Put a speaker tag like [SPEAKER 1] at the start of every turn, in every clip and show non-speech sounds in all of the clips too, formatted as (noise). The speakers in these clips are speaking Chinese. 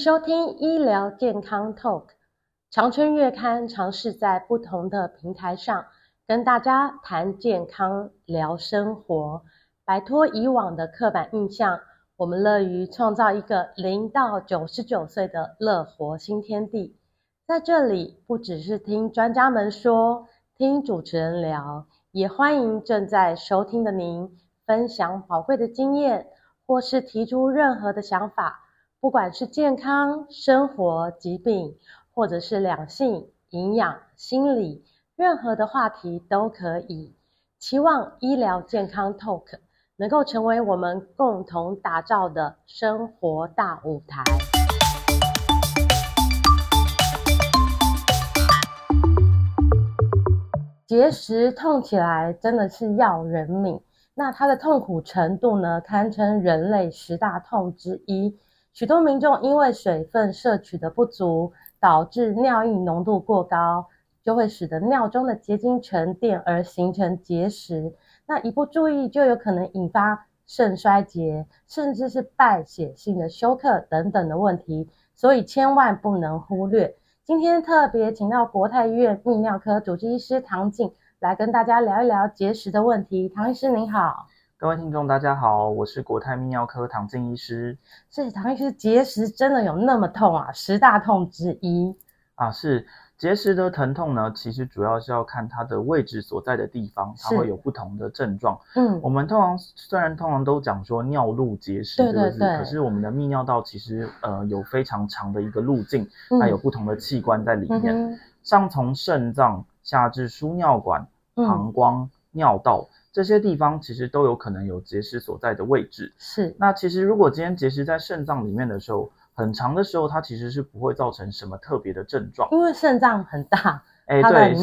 [SPEAKER 1] 收听医疗健康 Talk，长春月刊尝试在不同的平台上跟大家谈健康、聊生活，摆脱以往的刻板印象。我们乐于创造一个零到九十九岁的乐活新天地。在这里，不只是听专家们说，听主持人聊，也欢迎正在收听的您分享宝贵的经验，或是提出任何的想法。不管是健康、生活、疾病，或者是两性、营养、心理，任何的话题都可以。期望医疗健康 Talk 能够成为我们共同打造的生活大舞台。结石痛起来真的是要人命，那它的痛苦程度呢，堪称人类十大痛之一。许多民众因为水分摄取的不足，导致尿液浓度过高，就会使得尿中的结晶沉淀而形成结石。那一不注意，就有可能引发肾衰竭，甚至是败血性的休克等等的问题。所以千万不能忽略。今天特别请到国泰医院泌尿科主治医师唐静来跟大家聊一聊结石的问题。唐医师您好。
[SPEAKER 2] 各位听众，大家好，我是国泰泌尿科唐静医师。
[SPEAKER 1] 是唐医师，结石真的有那么痛啊？十大痛之一
[SPEAKER 2] 啊，是结石的疼痛呢，其实主要是要看它的位置所在的地方，它会有不同的症状。嗯，我们通常虽然通常都讲说尿路结石，对对对，可是我们的泌尿道其实呃有非常长的一个路径，它有不同的器官在里面，嗯、上从肾脏下至输尿管、膀胱、嗯、尿道。这些地方其实都有可能有结石所在的位置。是，那其实如果今天结石在肾脏里面的时候，很长的时候，它其实是不会造成什么特别的症状，
[SPEAKER 1] 因为肾脏很大。
[SPEAKER 2] 哎，对，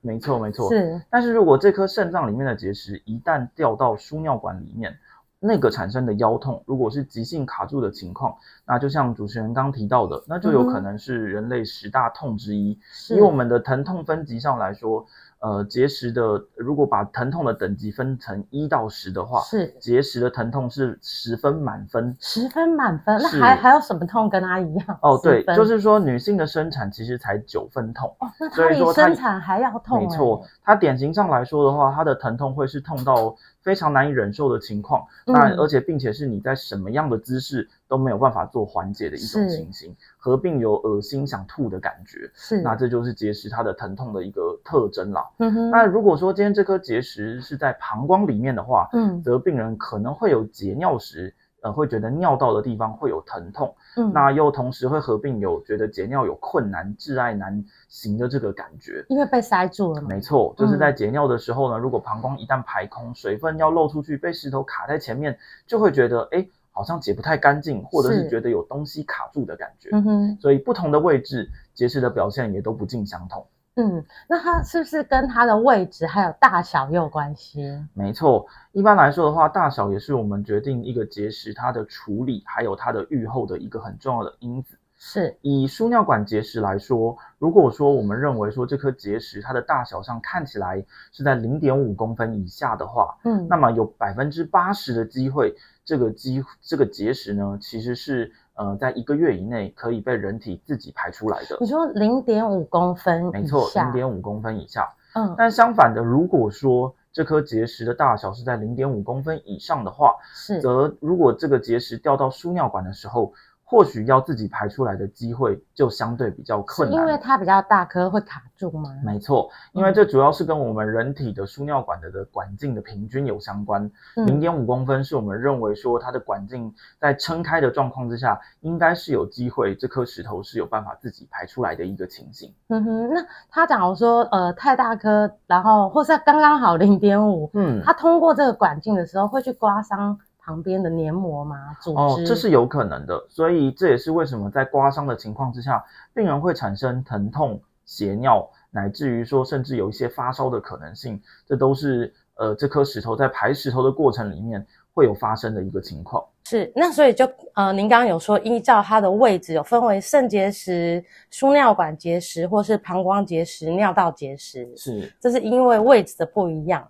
[SPEAKER 2] 没错没 (laughs) 错。是，但是如果这颗肾脏里面的结石一旦掉到输尿管里面，那个产生的腰痛，如果是急性卡住的情况，那就像主持人刚提到的，那就有可能是人类十大痛之一。嗯、以我们的疼痛分级上来说。呃，结石的，如果把疼痛的等级分成一到十的话，是结石的疼痛是十分满分，
[SPEAKER 1] 十分满分。那还还有什么痛跟它一样？
[SPEAKER 2] 哦，对，就是说女性的生产其实才九分痛，
[SPEAKER 1] 哦，那它比生产还要痛。没错，
[SPEAKER 2] 它典型上来说的话，它的疼痛会是痛到非常难以忍受的情况，那、嗯、而且并且是你在什么样的姿势都没有办法做缓解的一种情形，合并有恶心想吐的感觉，是，那这就是结石它的疼痛的一个特征啦。嗯哼，那如果说今天这颗结石是在膀胱里面的话，嗯，则病人可能会有解尿时。呃，会觉得尿道的地方会有疼痛，嗯，那又同时会合并有觉得解尿有困难、挚爱难行的这个感觉，
[SPEAKER 1] 因为被塞住了。
[SPEAKER 2] 没错，就是在解尿的时候呢，嗯，如果膀胱一旦排空，水分要漏出去，被石头卡在前面，就会觉得哎，好像解不太干净，或者是觉得有东西卡住的感觉。嗯哼，所以不同的位置结石的表现也都不尽相同。
[SPEAKER 1] 嗯，那它是不是跟它的位置还有大小也有关系？
[SPEAKER 2] 没错，一般来说的话，大小也是我们决定一个结石它的处理还有它的预后的一个很重要的因子。是，以输尿管结石来说，如果说我们认为说这颗结石它的大小上看起来是在零点五公分以下的话，嗯，那么有百分之八十的机会，这个机这个结石呢，其实是。呃，在一个月以内可以被人体自己排出来的。
[SPEAKER 1] 你说零点五公分？
[SPEAKER 2] 没错，零点五公分以下。嗯，但相反的，如果说这颗结石的大小是在零点五公分以上的话，是，则如果这个结石掉到输尿管的时候。或许要自己排出来的机会就相对比较困难，
[SPEAKER 1] 因为它比较大颗会卡住吗？
[SPEAKER 2] 没错，因为这主要是跟我们人体的输尿管的的管径的平均有相关。零点五公分是我们认为说它的管径在撑开的状况之下，应该是有机会这颗石头是有办法自己排出来的一个情形。
[SPEAKER 1] 嗯哼，那他假如说呃太大颗，然后或是刚刚好零点五，嗯，它通过这个管径的时候会去刮伤。旁边的黏膜嘛？组织？
[SPEAKER 2] 哦，这是有可能的，所以这也是为什么在刮伤的情况之下，病人会产生疼痛、血尿，乃至于说甚至有一些发烧的可能性，这都是呃这颗石头在排石头的过程里面会有发生的一个情况。
[SPEAKER 1] 是，那所以就呃您刚刚有说，依照它的位置有分为肾结石、输尿管结石，或是膀胱结石、尿道结石，是，这是因为位置的不一样。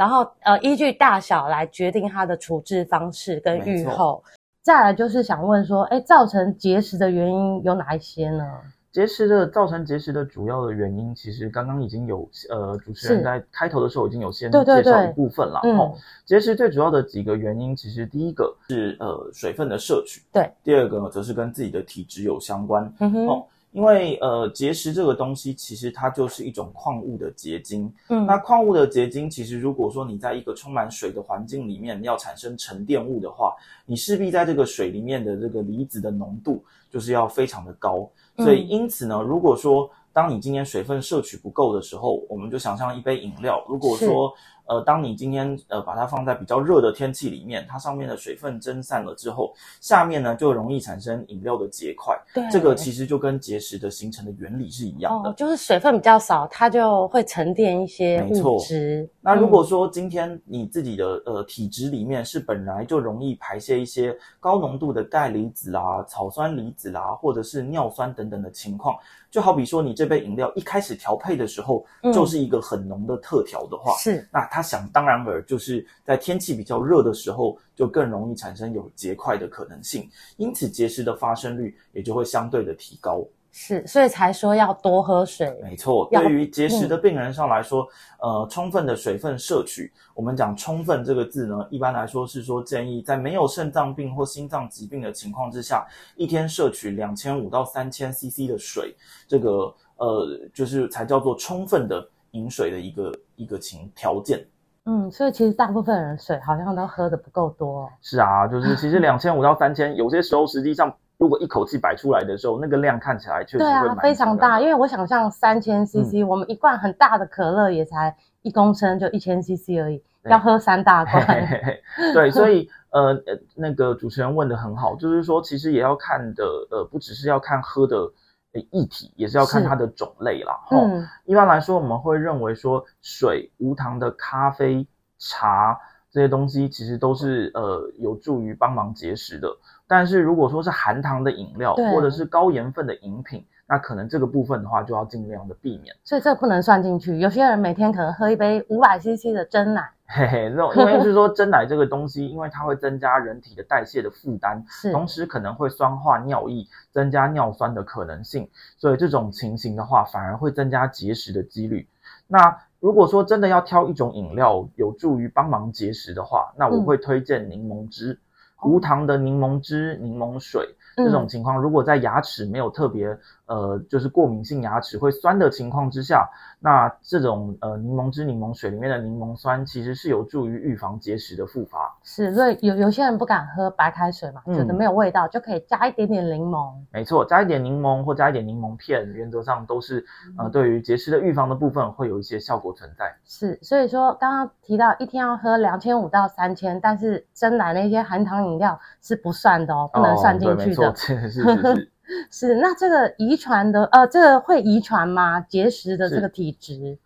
[SPEAKER 1] 然后，呃，依据大小来决定它的处置方式跟预后。再来就是想问说，哎，造成结石的原因有哪一些呢？
[SPEAKER 2] 结石的造成结石的主要的原因，其实刚刚已经有呃主持人在开头的时候已经有先介绍一部分了。对对对哦，结石最主要的几个原因，其实第一个是呃水分的摄取，
[SPEAKER 1] 对，
[SPEAKER 2] 第二个呢则是跟自己的体质有相关。嗯哼。哦因为呃，结石这个东西其实它就是一种矿物的结晶。嗯，那矿物的结晶其实如果说你在一个充满水的环境里面要产生沉淀物的话，你势必在这个水里面的这个离子的浓度就是要非常的高。所以因此呢，如果说当你今天水分摄取不够的时候，我们就想象一杯饮料，如果说。呃，当你今天呃把它放在比较热的天气里面，它上面的水分蒸散了之后，下面呢就容易产生饮料的结块。对，这个其实就跟结石的形成的原理是一样的。
[SPEAKER 1] 哦，就是水分比较少，它就会沉淀一些物质。
[SPEAKER 2] 那如果说今天你自己的呃体质里面是本来就容易排泄一些高浓度的钙离子啦、草酸离子啦，或者是尿酸等等的情况。就好比说，你这杯饮料一开始调配的时候，就是一个很浓的特调的话，是、嗯，那它想当然尔就是在天气比较热的时候，就更容易产生有结块的可能性，因此结石的发生率也就会相对的提高。
[SPEAKER 1] 是，所以才说要多喝水。
[SPEAKER 2] 没错，对于结石的病人上来说，嗯、呃，充分的水分摄取，我们讲“充分”这个字呢，一般来说是说建议在没有肾脏病或心脏疾病的情况之下，一天摄取两千五到三千 CC 的水，这个呃，就是才叫做充分的饮水的一个一个情条件。
[SPEAKER 1] 嗯，所以其实大部分人水好像都喝的不够多。(laughs)
[SPEAKER 2] 是啊，就是其实两千五到三千，有些时候实际上。如果一口气摆出来的时候，那个量看起来确
[SPEAKER 1] 实会非常大。因为我想象三千 CC，我们一罐很大的可乐也才一公升，就一千 CC 而已，要喝三大罐。嘿嘿
[SPEAKER 2] 嘿对，所以 (laughs) 呃呃，那个主持人问的很好，就是说其实也要看的，呃，不只是要看喝的液体，也是要看它的种类啦。哈、嗯，一般来说我们会认为说水、无糖的咖啡、茶这些东西，其实都是呃有助于帮忙节食的。但是如果说是含糖的饮料，或者是高盐分的饮品，那可能这个部分的话就要尽量的避免。
[SPEAKER 1] 所以这不能算进去。有些人每天可能喝一杯五百 CC 的真奶，
[SPEAKER 2] 嘿嘿，那种因为是说真奶这个东西，因为它会增加人体的代谢的负担，(laughs) 同时可能会酸化尿液，增加尿酸的可能性，所以这种情形的话，反而会增加结石的几率。那如果说真的要挑一种饮料有助于帮忙结石的话，那我会推荐柠檬汁。嗯无糖的柠檬汁、柠檬水这种情况，如果在牙齿没有特别。呃，就是过敏性牙齿会酸的情况之下，那这种呃柠檬汁、柠檬水里面的柠檬酸其实是有助于预防结石的复发。
[SPEAKER 1] 是，所以有有些人不敢喝白开水嘛，觉得没有味道，嗯、就可以加一点点柠檬。
[SPEAKER 2] 没错，加一点柠檬或加一点柠檬片，原则上都是呃对于结石的预防的部分会有一些效果存在。
[SPEAKER 1] 是，所以说刚刚提到一天要喝两千五到三千，但是真奶那些含糖饮料是不算的哦，不能算进去的。
[SPEAKER 2] 哦、对，没错，是 (laughs) 是是。是 (laughs)
[SPEAKER 1] 是，那这个遗传的，呃，这个会遗传吗？结石的这个体质？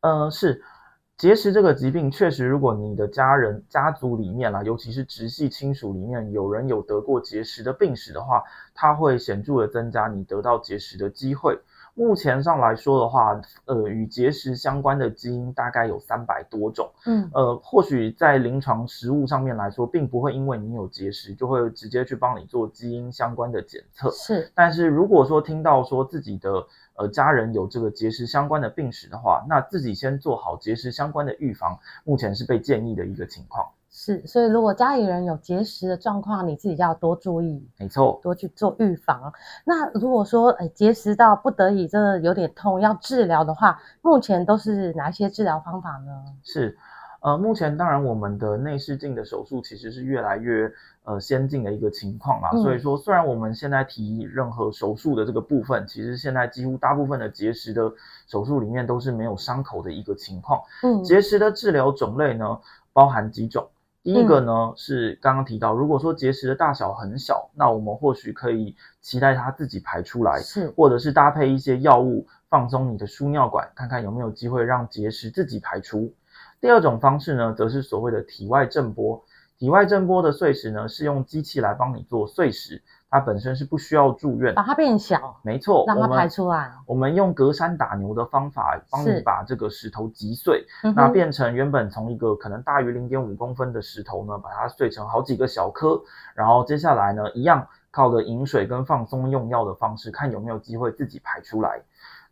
[SPEAKER 2] 呃，是，结石这个疾病确实，如果你的家人家族里面啦，尤其是直系亲属里面有人有得过结石的病史的话，它会显著的增加你得到结石的机会。目前上来说的话，呃，与结石相关的基因大概有三百多种。嗯，呃，或许在临床实物上面来说，并不会因为你有结石，就会直接去帮你做基因相关的检测。是，但是如果说听到说自己的呃家人有这个结石相关的病史的话，那自己先做好结石相关的预防，目前是被建议的一个情况。
[SPEAKER 1] 是，所以如果家里人有结石的状况，你自己要多注意，
[SPEAKER 2] 没错，
[SPEAKER 1] 多去做预防。那如果说，哎，结石到不得已真的有点痛，要治疗的话，目前都是哪些治疗方法呢？
[SPEAKER 2] 是，呃，目前当然我们的内视镜的手术其实是越来越呃先进的一个情况啦。嗯、所以说，虽然我们现在提任何手术的这个部分，其实现在几乎大部分的结石的手术里面都是没有伤口的一个情况。嗯，结石的治疗种类呢，包含几种。第一个呢、嗯、是刚刚提到，如果说结石的大小很小，那我们或许可以期待它自己排出来，是，或者是搭配一些药物放松你的输尿管，看看有没有机会让结石自己排出。第二种方式呢，则是所谓的体外震波。体外震波的碎石呢，是用机器来帮你做碎石，它本身是不需要住院，
[SPEAKER 1] 把它变小，
[SPEAKER 2] 没错，
[SPEAKER 1] 让它排出来。
[SPEAKER 2] 我们用隔山打牛的方法，帮你把这个石头击碎，那变成原本从一个可能大于零点五公分的石头呢，把它碎成好几个小颗，然后接下来呢，一样靠着饮水跟放松用药的方式，看有没有机会自己排出来。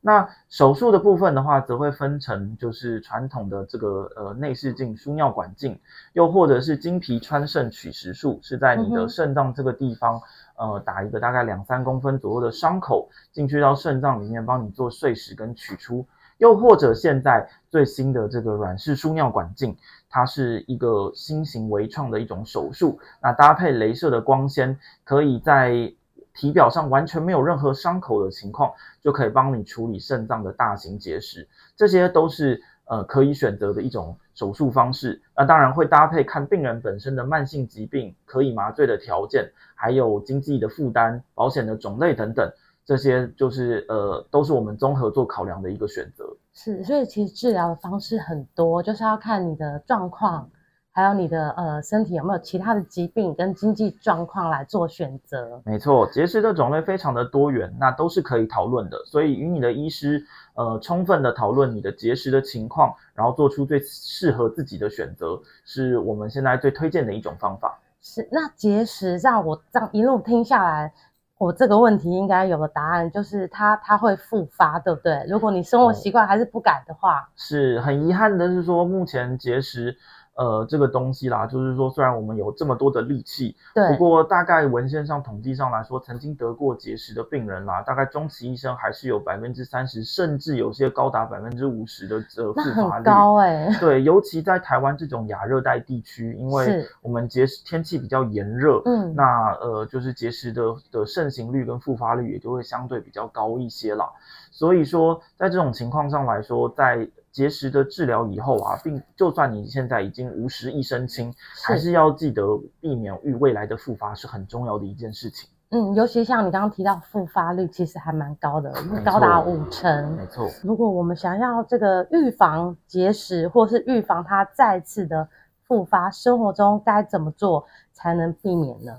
[SPEAKER 2] 那手术的部分的话，则会分成就是传统的这个呃内视镜输尿管镜，又或者是经皮穿肾取石术，是在你的肾脏这个地方，呃打一个大概两三公分左右的伤口进去到肾脏里面，帮你做碎石跟取出，又或者现在最新的这个软式输尿管镜，它是一个新型微创的一种手术，那搭配镭射的光纤，可以在体表上完全没有任何伤口的情况，就可以帮你处理肾脏的大型结石，这些都是呃可以选择的一种手术方式。那当然会搭配看病人本身的慢性疾病、可以麻醉的条件，还有经济的负担、保险的种类等等，这些就是呃都是我们综合做考量的一个选择。
[SPEAKER 1] 是，所以其实治疗的方式很多，就是要看你的状况。还有你的呃身体有没有其他的疾病跟经济状况来做选择？
[SPEAKER 2] 没错，结石的种类非常的多元，那都是可以讨论的。所以与你的医师呃充分的讨论你的结石的情况，然后做出最适合自己的选择，是我们现在最推荐的一种方法。
[SPEAKER 1] 是，那结石让我这样一路听下来，我这个问题应该有个答案，就是它它会复发，对不对？如果你生活习惯还是不改的话，
[SPEAKER 2] 嗯、是很遗憾的是说目前结石。呃，这个东西啦，就是说，虽然我们有这么多的利器，对，不过大概文献上统计上来说，曾经得过结石的病人啦，大概终其一生还是有百分之三十，甚至有些高达百分之五十的这复发率。
[SPEAKER 1] 高哎。
[SPEAKER 2] 对，尤其在台湾这种亚热带地区，因为我们结石天气比较炎热，嗯，那呃，就是结石的的盛行率跟复发率也就会相对比较高一些啦。所以说，在这种情况上来说，在结石的治疗以后啊，并就算你现在已经无石一身轻，还是要记得避免遇未来的复发是很重要的一件事情。
[SPEAKER 1] 嗯，尤其像你刚刚提到复发率，其实还蛮高的，高达五成。
[SPEAKER 2] 没错。
[SPEAKER 1] 如果我们想要这个预防结石，或是预防它再次的复发，生活中该怎么做才能避免呢？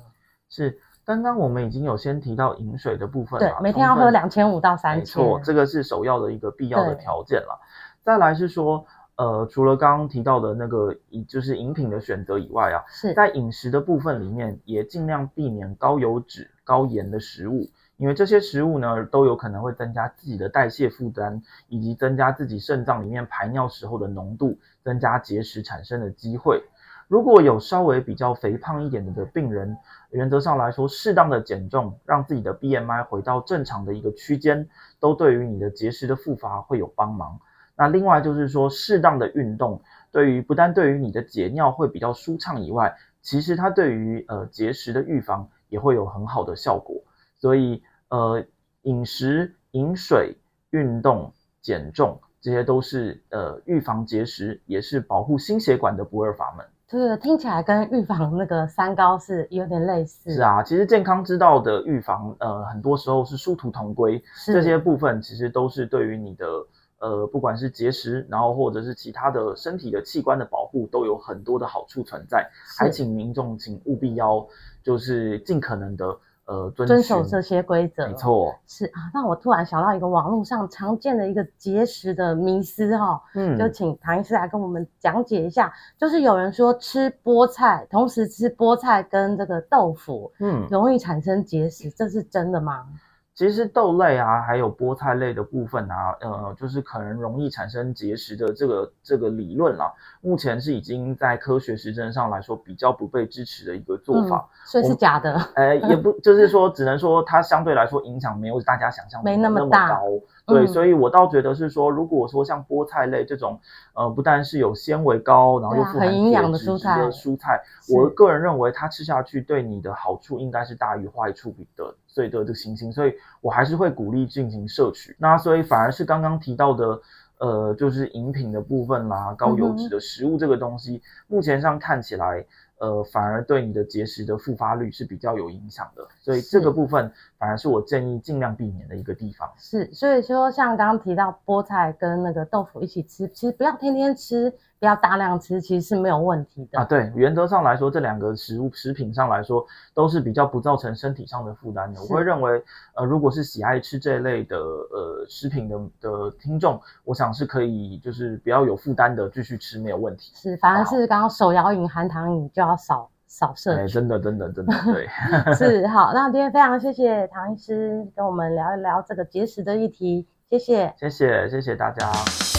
[SPEAKER 2] 是。刚刚我们已经有先提到饮水的部分了，
[SPEAKER 1] 对，每天要喝两千五到三千，
[SPEAKER 2] 没错，这个是首要的一个必要的条件了。再来是说，呃，除了刚刚提到的那个，就是饮品的选择以外啊，是在饮食的部分里面，也尽量避免高油脂、高盐的食物，因为这些食物呢，都有可能会增加自己的代谢负担，以及增加自己肾脏里面排尿时候的浓度，增加结石产生的机会。如果有稍微比较肥胖一点的的病人，原则上来说，适当的减重，让自己的 BMI 回到正常的一个区间，都对于你的结石的复发会有帮忙。那另外就是说，适当的运动，对于不但对于你的解尿会比较舒畅以外，其实它对于呃结石的预防也会有很好的效果。所以呃饮食、饮水、运动、减重，这些都是呃预防结石，也是保护心血管的不二法门。
[SPEAKER 1] 就是听起来跟预防那个三高是有点类似。
[SPEAKER 2] 是啊，其实健康之道的预防，呃，很多时候是殊途同归。这些部分其实都是对于你的，呃，不管是结石，然后或者是其他的身体的器官的保护，都有很多的好处存在。还请民众请务必要就是尽可能的。呃，
[SPEAKER 1] 遵守这些规则，
[SPEAKER 2] 没错，
[SPEAKER 1] 是啊。那我突然想到一个网络上常见的一个结石的迷思哈，嗯，就请唐医师来跟我们讲解一下。就是有人说吃菠菜，同时吃菠菜跟这个豆腐，嗯，容易产生结石，这是真的吗？
[SPEAKER 2] 其实豆类啊，还有菠菜类的部分啊，呃，就是可能容易产生结石的这个这个理论啦，目前是已经在科学实证上来说比较不被支持的一个做法，
[SPEAKER 1] 嗯、所以是假的。
[SPEAKER 2] 呃，也不就是说，只能说它相对来说影响没有大家想象的那么大。对，所以我倒觉得是说，如果说像菠菜类这种，呃，不但是有纤维高，然后又富含铁质的蔬菜，蔬菜我个人认为它吃下去对你的好处应该是大于坏处的，所以的这个情形，所以我还是会鼓励进行摄取。那所以反而是刚刚提到的，呃，就是饮品的部分啦，高油脂的食物这个东西，嗯、目前上看起来。呃，反而对你的结石的复发率是比较有影响的，所以这个部分反而是我建议尽量避免的一个地方。
[SPEAKER 1] 是，所以说像刚刚提到菠菜跟那个豆腐一起吃，其实不要天天吃，不要大量吃，其实是没有问题的。
[SPEAKER 2] 啊，对，原则上来说，这两个食物食品上来说都是比较不造成身体上的负担的。我会认为，呃，如果是喜爱吃这一类的呃食品的的听众，我想是可以就是不要有负担的继续吃，没有问题。
[SPEAKER 1] 是，反而是刚刚手摇饮、含糖饮就要少少摄取。
[SPEAKER 2] 哎，真的，真的，真的，对。(laughs) (laughs)
[SPEAKER 1] 是，好，那今天非常谢谢唐医师跟我们聊一聊这个节食的议题，谢谢，
[SPEAKER 2] 谢谢，谢谢大家。